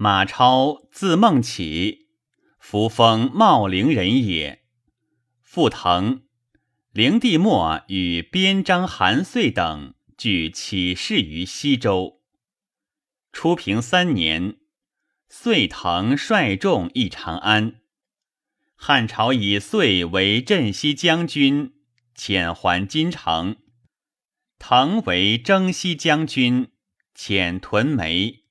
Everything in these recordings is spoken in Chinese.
马超，字孟起，扶风茂陵人也。傅腾，灵帝末与边章、韩遂等俱起事于西周。初平三年，遂腾率众诣长安。汉朝以遂为镇西将军，遣还金城；腾为征西将军，遣屯梅。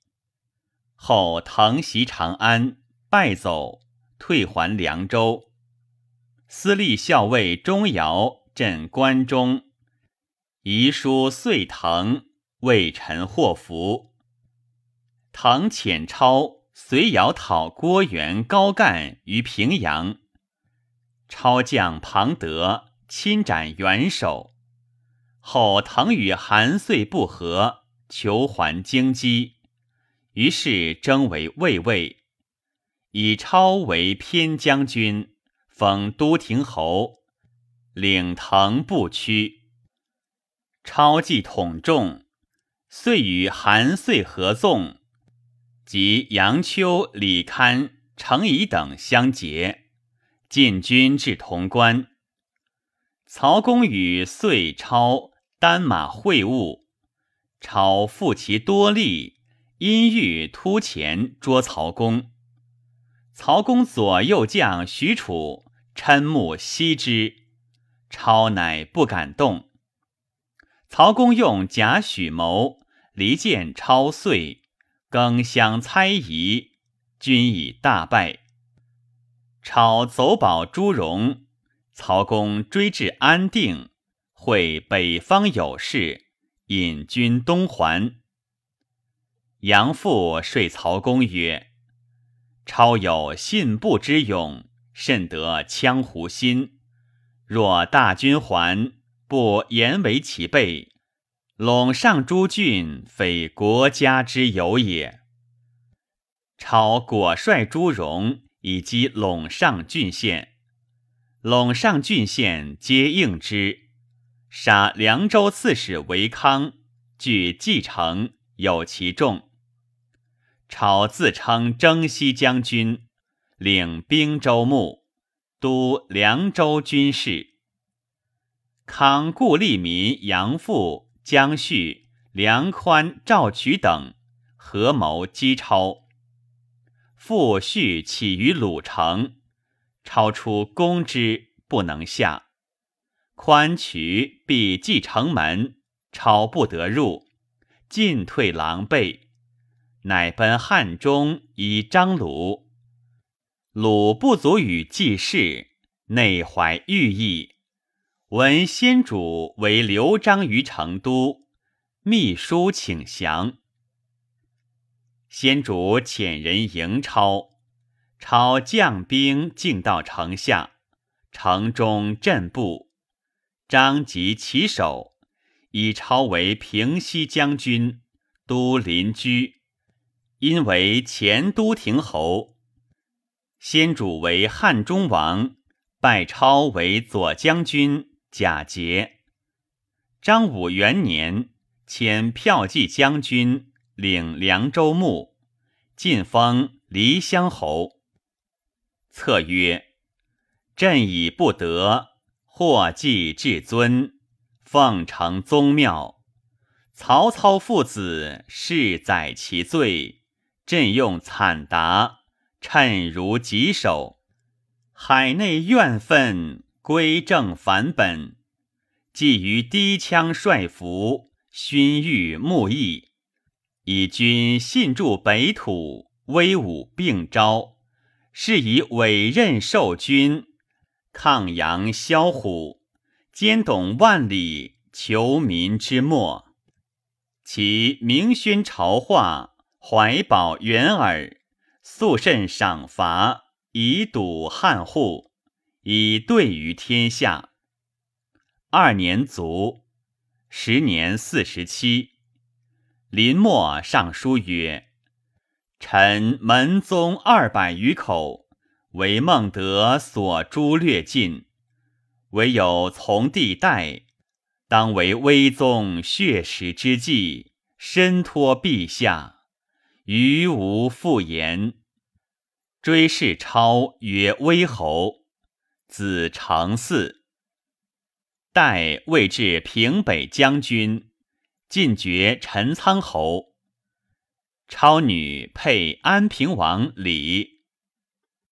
后腾袭长安，败走，退还凉州。司隶校尉钟繇镇关中，遗书遂腾，为臣祸福。腾遣超随尧讨郭元、高干于平阳，超将庞德亲斩元首。后腾与韩遂不和，求还京畿。于是征为卫尉，以超为偏将军，封都亭侯，领腾不屈。超既统众，遂与韩遂合纵，及杨秋、李堪、程颐等相结，进军至潼关。曹公与遂、超单马会晤，超负其多力。因欲突前捉曹公，曹公左右将许褚嗔目息之，超乃不敢动。曹公用假许谋，离间超遂，更相猜疑，均已大败。超走保朱荣，曹公追至安定，会北方有事，引军东还。杨父说曹公曰：“超有信步之勇，甚得羌胡心。若大军还，不言为其备，陇上诸郡非国家之有也。”超果率朱荣以击陇上郡县，陇上郡县皆应之，杀凉州刺史韦康，据继承，有其众。超自称征西将军，领兵州牧，督凉州军事。康故利民杨阜、江绪、梁宽、赵渠等合谋击超。傅绪起于鲁城，超出攻之，不能下。宽渠必继城门，超不得入，进退狼狈。乃奔汉中以张鲁，鲁不足与济事，内怀欲意。闻先主为刘璋于成都，密书请降。先主遣人迎超，超将兵进到城下，城中震步。张即起手，以超为平西将军，都临居。因为前都亭侯，先主为汉中王，拜超为左将军，假节。张武元年，迁骠骑将军，领凉州牧，晋封黎乡侯。策曰：朕以不得，或祭至尊，奉承宗庙。曹操父子，世载其罪。朕用惨达，趁如棘手。海内怨愤，归正返本。既于低羌率服，勋玉慕义，以君信驻北土，威武并招，是以委任受君，抗阳萧虎，兼懂万里，求民之末。其明宣朝化。怀宝元耳，素甚赏罚，以堵汉户，以对于天下。二年卒，时年四十七。临末上书曰：“臣门宗二百余口，为孟德所诛略尽，唯有从弟代，当为威宗血食之际，身托陛下。”余无复言。追谥超曰威侯，子承嗣。代位至平北将军，晋爵陈仓侯。超女配安平王李。